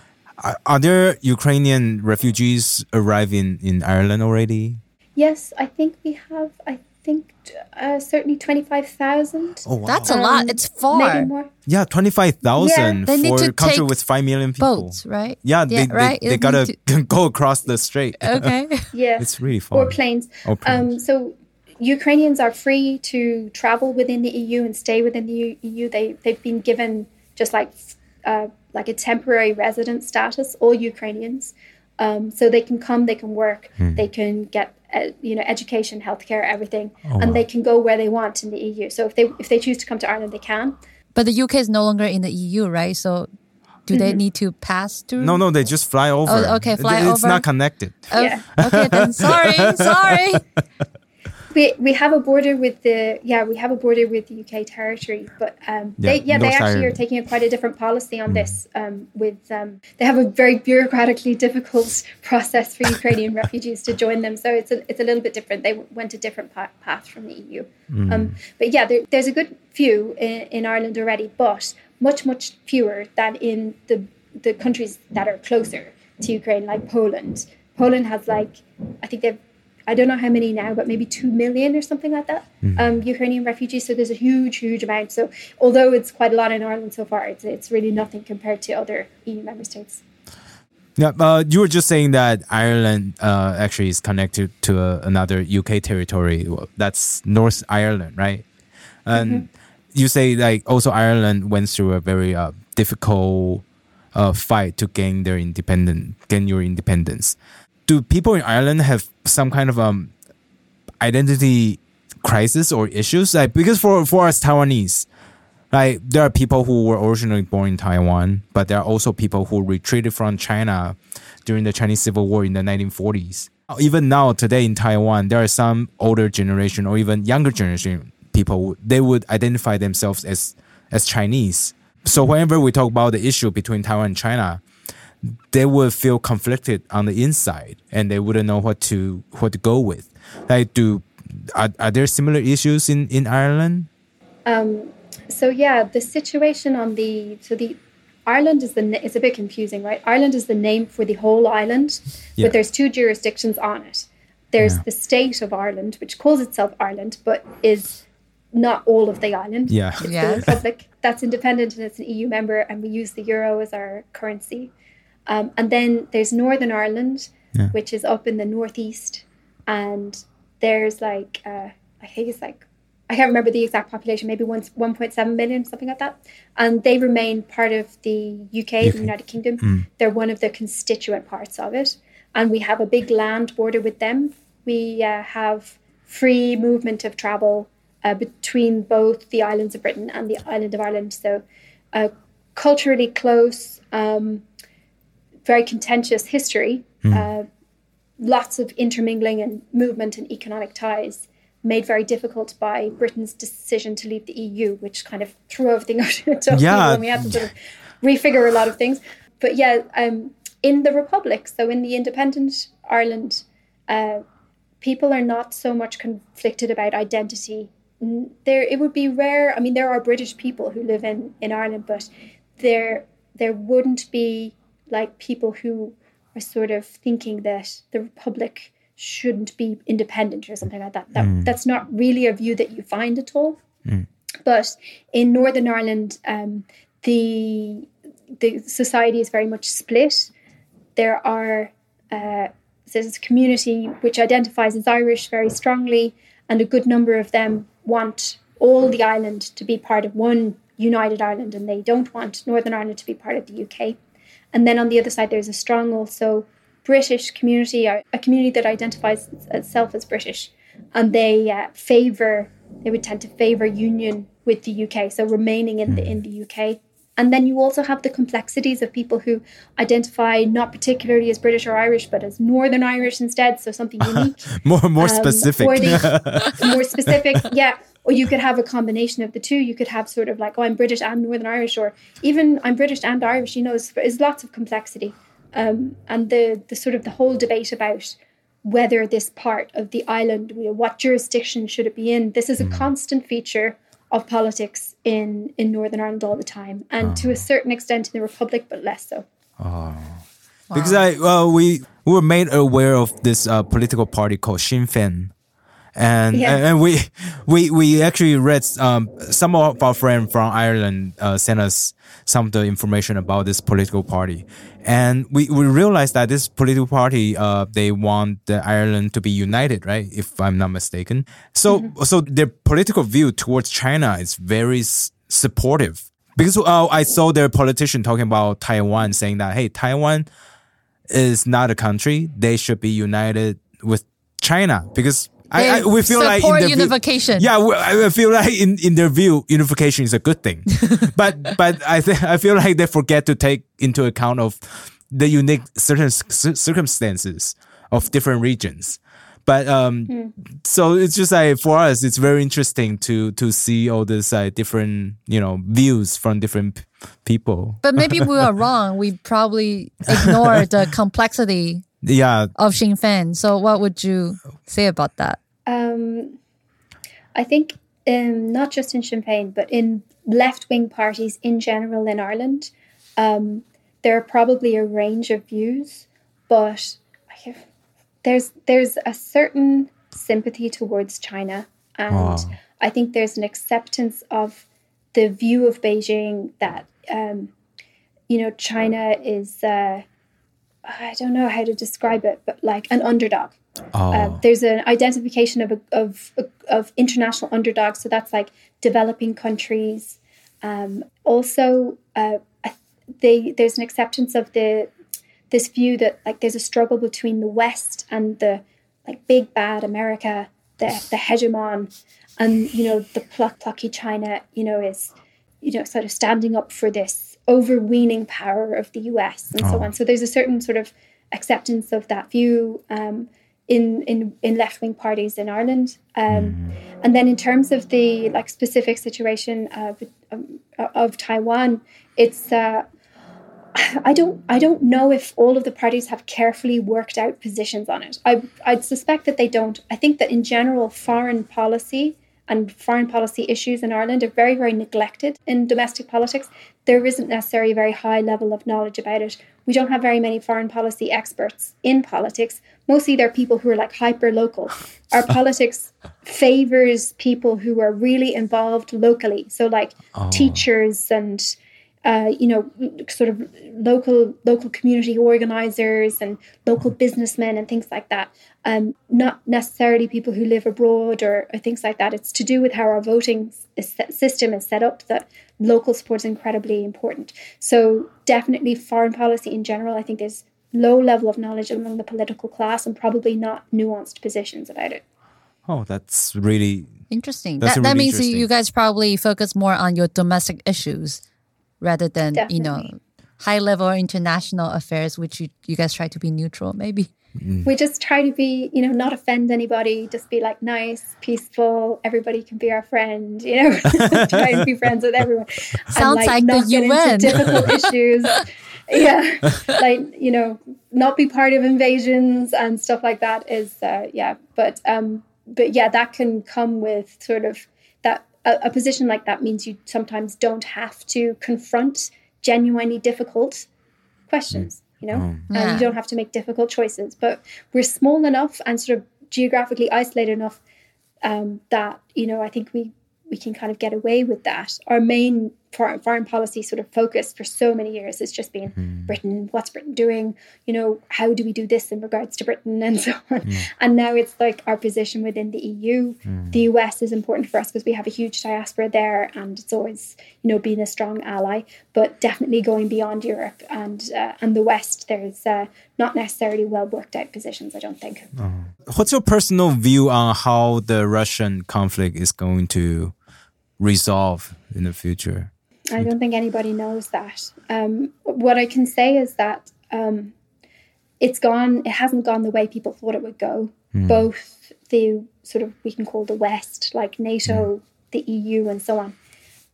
Are, are there Ukrainian refugees arriving in Ireland already? Yes, I think we have. I think uh, certainly twenty five thousand. Oh, wow. That's a lot. Um, It's far. Maybe more. yeah, 25,000 They need for a country with 5 million people. Boats, right? Yeah, they, they, right. they It gotta need [laughs] go across the strait. [laughs] okay. [laughs] Yeah, It's really far. or planes. Or planes. Um, so Ukrainians are free to travel within the EU and stay within the EU. They they've been given just like uh, like a temporary resident status. All Ukrainians, um, so they can come, they can work, Hmm. they can get uh, you know education, healthcare, everything, Oh, and wow. they can go where they want in the EU. So if they if they choose to come to Ireland, they can. But the UK is no longer in the EU, right? So do they need to pass through? no, no, they just fly over. Oh, okay, fly It- It's over. not connected. Oh, Yeah. Okay, then sorry, [laughs] sorry. [laughs] We, we have a border with the yeah we have a border with the UK territory, but um, they Yeah, yeah they actually are Ireland. taking a quite a different policy on this. Um, with um, they have a very bureaucratically difficult [laughs] process for Ukrainian [laughs] refugees to join them, so it's a, it's a little bit different. They went a different pa- path from the EU. Um, but yeah, there, there's a good few in, in Ireland already, but much much fewer than in the the countries that are closer to Ukraine, like Poland. Poland has like I think they've I don't know how many now, but maybe two million or something like that. Um, Ukrainian refugees. So there's a huge, huge amount. So although it's quite a lot in Ireland so far, it's it's really nothing compared to other EU member states. Yeah, uh, you were just saying that Ireland uh, actually is connected to uh, another UK territory. That's North Ireland, right? And you say like also Ireland went through a very uh, difficult uh, fight to gain their independent, gain your independence. Do people in Ireland have some kind of um identity crisis or issues? Like because for for us Taiwanese, like there are people who were originally born in Taiwan, but there are also people who retreated from China during the Chinese Civil War in the 1940s. Even now, today in Taiwan, there are some older generation or even younger generation people. They would identify themselves as as Chinese. So whenever we talk about the issue between Taiwan and China, they would feel conflicted on the inside and they wouldn't know what to what to go with. Like, do are, are there similar issues in in Ireland? Um, so yeah, the situation on the so the Ireland is the na- it's a bit confusing, right? Ireland is the name for the whole island, Yeah. but there's two jurisdictions on it. There's Yeah. the state of Ireland, which calls itself Ireland, but is not all of the island. Yeah. It's Yeah. the Republic that's independent and it's an EU member, and we use the euro as our currency. Um, and then there's Northern Ireland, Yeah. which is up in the northeast, and there's like uh, I think it's like I can't remember the exact population, maybe one one point seven million, something like that. And they remain part of the UK, the United Kingdom. They're one of the constituent parts of it, and we have a big land border with them. We uh, have free movement of travel uh, between both the islands of Britain and the island of Ireland. So, uh, culturally close, um, very contentious history, uh, lots of intermingling and movement and economic ties made very difficult by Britain's decision to leave the EU, which kind of threw everything [laughs] out into Yeah. and we had to sort of refigure a lot of things. But yeah, um, in the Republic, so in the independent Ireland, uh, people are not so much conflicted about identity. There, it would be rare. I mean, there are British people who live in in Ireland, but there there wouldn't be like people who are sort of thinking that the Republic shouldn't be independent or something like that. That that's not really a view that you find at all. But in Northern Ireland, um, the the society is very much split. There are uh, there's a community which identifies as Irish very strongly, and a good number of them want all the island to be part of one united Ireland, and they don't want Northern Ireland to be part of the UK. And then on the other side, there's a strong also British community, a community that identifies itself as British, and they uh, favour they would tend to favour union with the UK, so remaining in the in the UK. And then you also have the complexities of people who identify not particularly as British or Irish, but as Northern Irish instead, so something [laughs] unique. more more um, specific. [laughs] more specific, yeah. Or you could have a combination of the two. You could have sort of like, oh, I'm British and Northern Irish, or even I'm British and Irish. You know, there's lots of complexity. Um, and the the sort of the whole debate about whether this part of the island, you know, what jurisdiction should it be in, this is a mm. constant feature of politics in in Northern Ireland all the time, and oh. to a certain extent in the Republic, but less so. Oh. Wow. Because I well we, we were made aware of this uh, political party called Sinn Féin, and and we we we actually read um, some of our friends from Ireland uh, sent us some of the information about this political party, and we, we realized that this political party uh, they want the Ireland to be united, right? If I'm not mistaken. So mm-hmm. so their political view towards China is very s- supportive because uh, I saw their politician talking about Taiwan, saying that hey, Taiwan is not a country; they should be united with China because I, I, we feel like in their unification. View, yeah, I feel like in, in their view, unification is a good thing. [laughs] but but I think I feel like they forget to take into account of the unique certain circumstances of different regions. But um, mm. so it's just like for us, it's very interesting to to see all these uh, different you know views from different people. But maybe we are [laughs] wrong. We probably ignore the [laughs] complexity yeah of Sinn Féin. So what would you say about that? Um, I think um, not just in Sinn Féin, but in left wing parties in general in Ireland, um, there are probably a range of views, but have, there's there's a certain sympathy towards China, and oh. I think there's an acceptance of the view of Beijing that um, you know China is. Uh, I don't know how to describe it, but like an underdog. Oh. Uh, there's an identification of, a, of of international underdogs, so that's like developing countries. Um, also, uh, they there's an acceptance of the this view that like there's a struggle between the West and the like big bad America, the the hegemon, and you know the pluck, plucky China, you know, is you know sort of standing up for this overweening power of the US and oh. so on. So there's a certain sort of acceptance of that view um, in in in left wing parties in Ireland. Um, mm. And then in terms of the like specific situation of um, of Taiwan, it's. Uh, I don't I don't know if all of the parties have carefully worked out positions on it. I I'd suspect that they don't. I think that in general foreign policy and foreign policy issues in Ireland are very, very neglected in domestic politics. There isn't necessarily a very high level of knowledge about it. We don't have very many foreign policy experts in politics. Mostly they're people who are like hyper local. Our [laughs] politics favors people who are really involved locally. So, like oh. teachers and uh, you know, sort of local local community organizers and local businessmen and things like that. Um, not necessarily people who live abroad or, or things like that. It's to do with how our voting system is set up that local support is incredibly important. So definitely foreign policy in general, I think there's low level of knowledge among the political class and probably not nuanced positions about it. Oh, that's really interesting. That's that, really that means you guys probably focus more on your domestic issues rather than Definitely. you know high level international affairs, which you, you guys try to be neutral, maybe. Mm. We just try to be, you know, not offend anybody, just be like nice, peaceful. Everybody can be our friend, you know, [laughs] try and be friends with everyone. Sounds and, like, like the UN. difficult [laughs] issues. yeah. Like, you know, not be part of invasions and stuff like that is, uh, yeah. But, um, but yeah, that can come with sort of that a, a position like that means you sometimes don't have to confront genuinely difficult questions you know mm. yeah. and you don't have to make difficult choices but we're small enough and sort of geographically isolated enough um, that you know i think we we can kind of get away with that our main foreign, foreign policy sort of focus for so many years has just been Britain, what's Britain doing? You know, how do we do this in regards to Britain and [laughs] so on? And now it's like our position within the EU. The US is important for us because we have a huge diaspora there and it's always, you know, being a strong ally, but definitely going beyond Europe and uh, and the West, there's uh, not necessarily well worked out positions, I don't think. What's your personal view on how the Russian conflict is going to resolve in the future? I don't think anybody knows that. Um, what I can say is that um, it's gone. It hasn't gone the way people thought it would go. Both the sort of we can call the West, like NATO, the EU, and so on.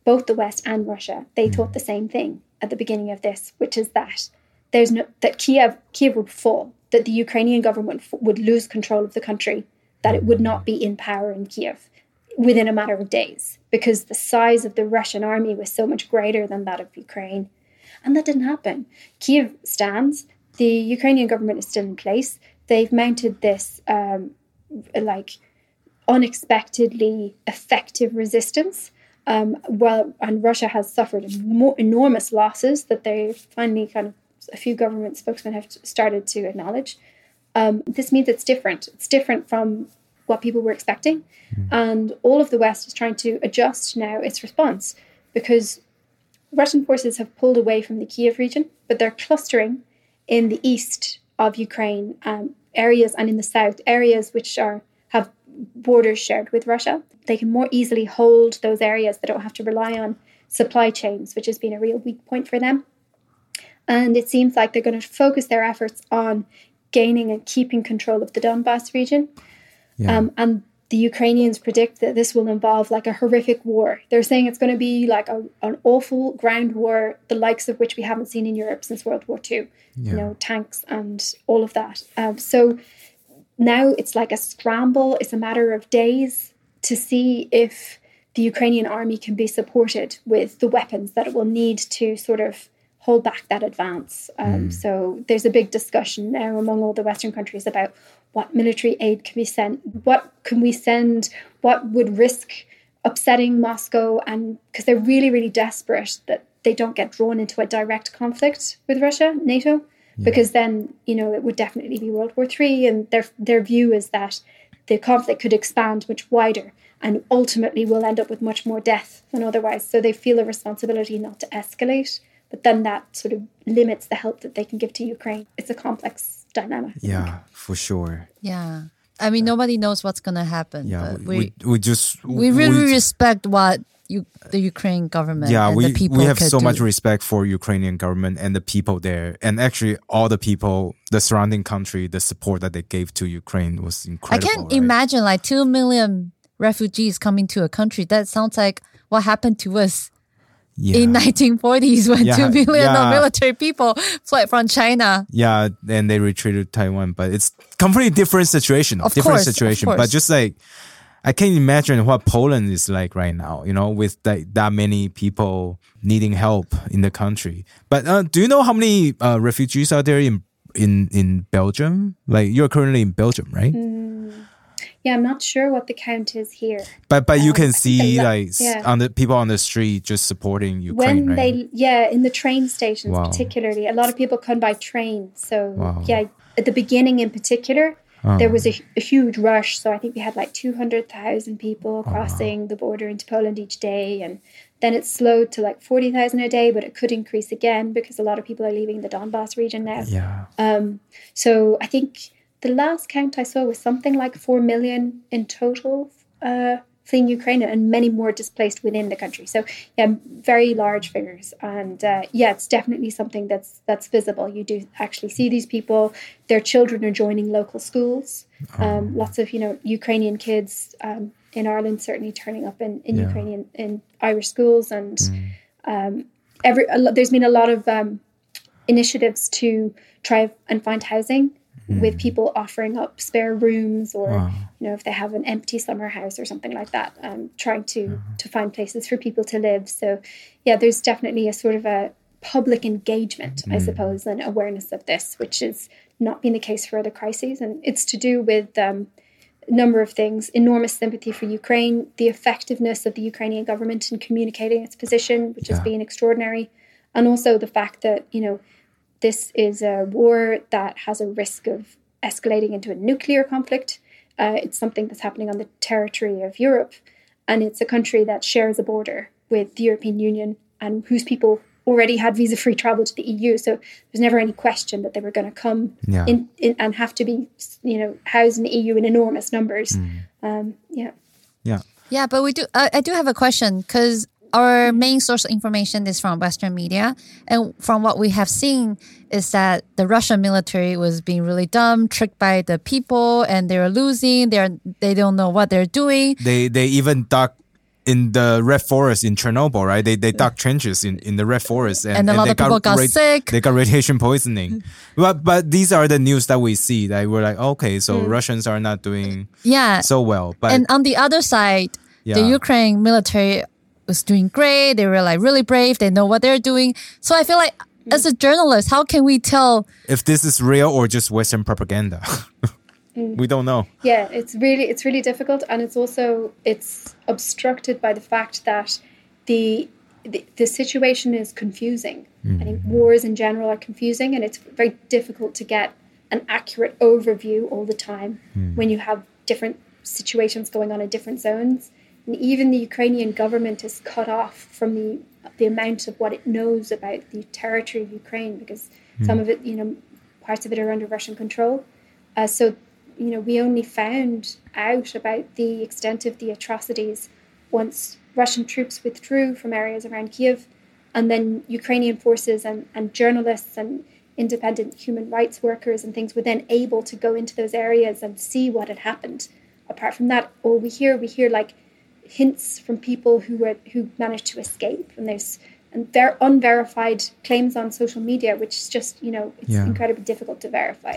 Both the West and Russia, they thought the same thing at the beginning of this, which is that there's no that Kiev Kiev would fall, that the Ukrainian government f- would lose control of the country, that it would not be in power in Kiev within a matter of days because the size of the Russian army was so much greater than that of Ukraine. And that didn't happen. Kiev stands. The Ukrainian government is still in place. They've mounted this um, like unexpectedly effective resistance. Um, well, and Russia has suffered mo- enormous losses that they finally kind of a few government spokesmen have started to acknowledge. Um, this means it's different. It's different from what people were expecting. And all of the West is trying to adjust now its response because Russian forces have pulled away from the Kiev region, but they're clustering in the east of Ukraine um, areas and in the south areas which are have borders shared with Russia. They can more easily hold those areas. They don't have to rely on supply chains, which has been a real weak point for them. And it seems like they're going to focus their efforts on gaining and keeping control of the Donbass region. Yeah. Um, and the Ukrainians predict that this will involve like a horrific war. They're saying it's going to be like a, an awful ground war, the likes of which we haven't seen in Europe since World War II. You know, tanks and all of that. Um, so now it's like a scramble. It's a matter of days to see if the Ukrainian army can be supported with the weapons that it will need to sort of hold back that advance. Um, So there's a big discussion now among all the Western countries about what military aid can be sent, what can we send, what would risk upsetting Moscow, and because they're really, really desperate that they don't get drawn into a direct conflict with Russia, NATO, because then you know it would definitely be World War Three, and their their view is that the conflict could expand much wider and ultimately will end up with much more death than otherwise. So they feel a responsibility not to escalate, but then that sort of limits the help that they can give to Ukraine. It's a complex dynamic. Yeah, for sure. Yeah. I mean, nobody knows what's going to happen. Yeah, but we, we, we, we just we really we- respect what you, the Ukraine government yeah and we, the people we have could so do. much respect for ukrainian government and the people there and actually all the people the surrounding country the support that they gave to ukraine was incredible. I can't right? imagine like 2 million refugees coming to a country. That sounds like what happened to us yeah. in 1940s when Yeah, 2 million yeah. military people fled from China. yeah and they retreated to taiwan but it's completely different situation Of different course, of situation but just like i can't imagine what poland is like right now you know with like that many people needing help in the country but uh, do you know how many uh, refugees are there in in in belgium like you're currently in belgium right Yeah, I'm not sure what the count is here. But but you Um, can see lot- like yeah. on the people on the street just supporting Ukraine, when right? they yeah in the train stations Wow. particularly a lot of people come by train so Wow. yeah at the beginning in particular Oh. there was a, a huge rush so i think we had like 200000 people crossing the border into poland each day and then it slowed to like 40000 a day but it could increase again because a lot of people are leaving the donbass region now yeah, um, so I think the last count I saw was something like 4 million in total uh, fleeing Ukraine and many more displaced within the country. So yeah, very large figures. And uh, yeah, it's definitely something that's that's visible. You do actually see these people. Their children are joining local schools. Um, lots of you know Ukrainian kids um, in Ireland certainly turning up in, in Yeah. Ukrainian in Irish schools and um, every there's been a lot of um, initiatives to try and find housing with people offering up spare rooms or Wow. you know if they have an empty summer house or something like that um, trying to to find places for people to live. So yeah there's definitely a sort of a public engagement i suppose and awareness of this which has not been the case for other crises. And it's to do with um, number of things. Enormous sympathy for Ukraine, the effectiveness of the Ukrainian government in communicating its position, which has been extraordinary, and also the fact that, you know, this is a war that has a risk of escalating into a nuclear conflict. Uh, it's something that's happening on the territory of Europe, and it's a country that shares a border with the European Union and whose people already had visa free travel to the EU. So there's never any question that they were going to come Yeah. in, in and have to be, you know, housed in the EU in enormous numbers. Um, yeah. Yeah. Yeah, but we do. I I do have a question because our main source of information is from Western media, and from what we have seen is that the Russian military was being really dumb, tricked by the people, and they're losing. They're they don't know what they're doing. They they even dug in the red forest in Chernobyl, right? They they dug trenches in, in the red forest, and, And a lot they of people got sick. They got radiation poisoning. [laughs] but but these are the news that we see. That we're like, okay, so mm. Russians are not doing Yeah, so well. But and on the other side, the Ukraine military was doing great. They were like really brave. They know what they're doing. So I feel like as a journalist, how can we tell? if this is real or just Western propaganda, [laughs] we don't know. Yeah, it's really it's really difficult, and it's also it's obstructed by the fact that the the, the situation is confusing. I think mm-hmm. wars in general are confusing, and it's very difficult to get an accurate overview all the time hmm. when you have different situations going on in different zones. And even the Ukrainian government is cut off from the the amount of what it knows about the territory of Ukraine because some of it, you know, parts of it are under Russian control. Uh, so, you know, we only found out about the extent of the atrocities once Russian troops withdrew from areas around Kiev, and then Ukrainian forces and, and journalists and independent human rights workers and things were then able to go into those areas and see what had happened. Apart from that, all we hear, we hear like hints from people who were who managed to escape, and there's and ver- unverified claims on social media, which is just you know it's Yeah. incredibly difficult to verify.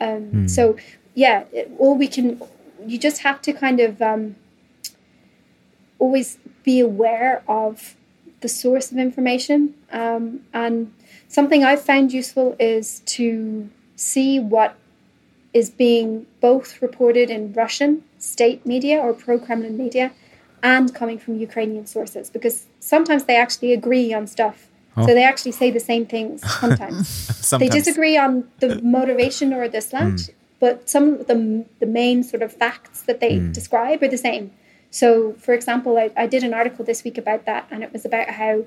Um, So yeah, it, all we can, you just have to kind of um, always be aware of the source of information. Um, and something I've found useful is to see what is being both reported in Russian state media or pro Kremlin media and coming from Ukrainian sources because sometimes they actually agree on stuff. Oh. So they actually say the same things sometimes [laughs] they disagree on the motivation or the slant, but some of the, the main sort of facts that they describe are the same. So, for example, I, I did an article this week about that, and it was about how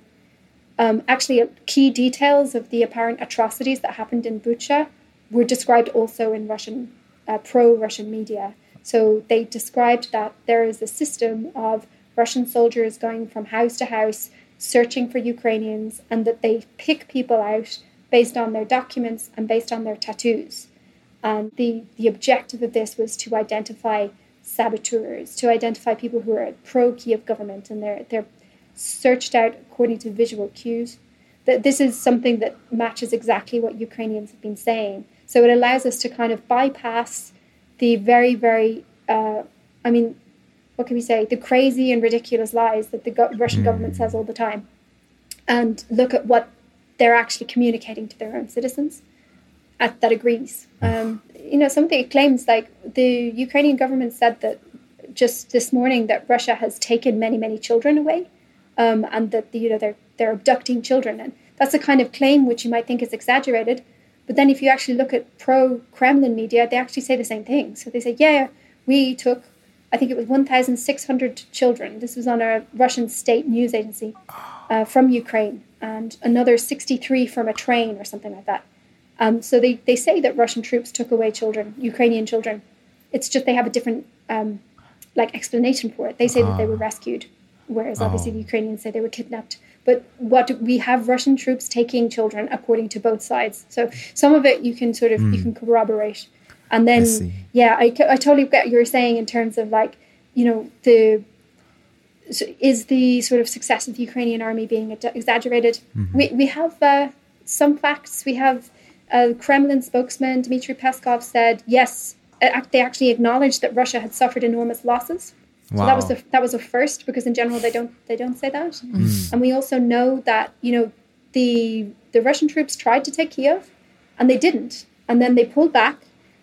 um, actually uh, key details of the apparent atrocities that happened in Bucha were described also in Russian, uh, pro Russian media. So they described that there is a system of Russian soldiers going from house to house searching for Ukrainians and that they pick people out based on their documents and based on their tattoos. And the, the objective of this was to identify saboteurs, to identify people who are pro Kiev government and they're, they're searched out according to visual cues. That this is something that matches exactly what Ukrainians have been saying. So it allows us to kind of bypass the very, very, uh, I mean, what can we say? The crazy and ridiculous lies that the go- Russian government says all the time, and look at what they're actually communicating to their own citizens at, that agrees. Um, you know, some of the claims, like the Ukrainian government said that just this morning that Russia has taken many, many children away, um, and that you know they're they're abducting children, and that's a kind of claim which you might think is exaggerated. But then, if you actually look at pro Kremlin media, they actually say the same thing. So they say, yeah, we took, I think it was 1,600 children. This was on a Russian state news agency uh, from Ukraine, and another 63 from a train or something like that. Um, so they, they say that Russian troops took away children, Ukrainian children. It's just they have a different um, like explanation for it. They say that they were rescued, whereas obviously the Ukrainians say they were kidnapped. But what we have Russian troops taking children according to both sides. So some of it you can sort of you can corroborate, and then see. yeah, I, I totally get what you're saying in terms of like you know the so is the sort of success of the Ukrainian army being ex- exaggerated? We, we have uh, some facts. We have uh, Kremlin spokesman Dmitry Peskov said, yes, they actually acknowledged that Russia had suffered enormous losses. So that was Wow. the that was a first because in general they don't they don't say that. And we also know that you know the the Russian troops tried to take Kiev, and they didn't, and then they pulled back,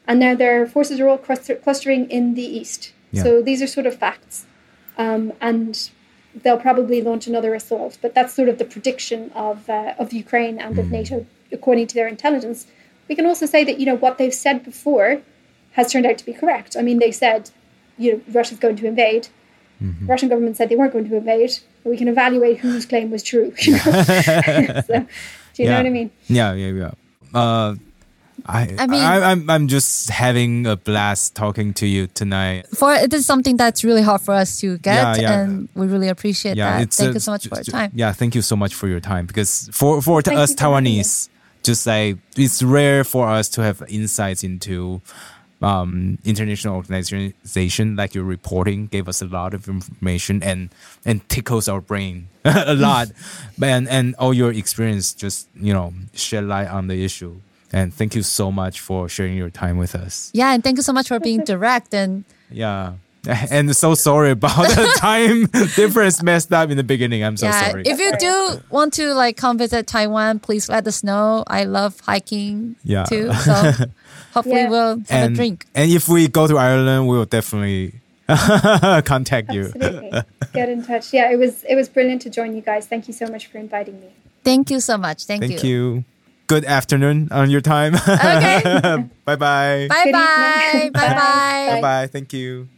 and now their forces are all cluster- clustering in the east. Yeah. So these are sort of facts, um, and they'll probably launch another assault. But that's sort of the prediction of uh, of Ukraine and of NATO, according to their intelligence. We can also say that you know what they've said before has turned out to be correct. I mean, they said you know Russia's going to invade. Russian government said they weren't going to invade. But we can evaluate whose claim was true. [laughs] You know? [laughs] so, do you know what I mean? Yeah, yeah, yeah. Uh, I, I mean- I, I'm, I'm just having a blast talking to you tonight. For it is something that's really hard for us to get, Yeah, yeah. and we really appreciate Yeah, that. Thank uh, you so much for your time. Yeah, thank you so much for your time because for for Thank us you for. Taiwanese, just like it's rare for us to have insights into um, international organization like your reporting gave us a lot of information and and tickles our brain [laughs] a lot. And and all your experience just you know shed light on the issue. And thank you so much for sharing your time with us. Yeah, and thank you so much for being direct and yeah. [laughs] And so sorry about the [laughs] time difference messed up in the beginning. I'm so yeah, sorry. if you do want to like come visit Taiwan, please let us know. I love hiking Yeah. too, so hopefully Yeah. we'll have and, a drink. and if we go to Ireland, we will definitely [laughs] contact you. Absolutely. Get in touch. Yeah, it was it was brilliant to join you guys. Thank you so much for inviting me. Thank you so much. Thank, you. Thank you. Good afternoon on your time. Okay. [laughs] bye bye. Bye Good bye. evening. Bye bye. Bye. Bye bye. Thank you.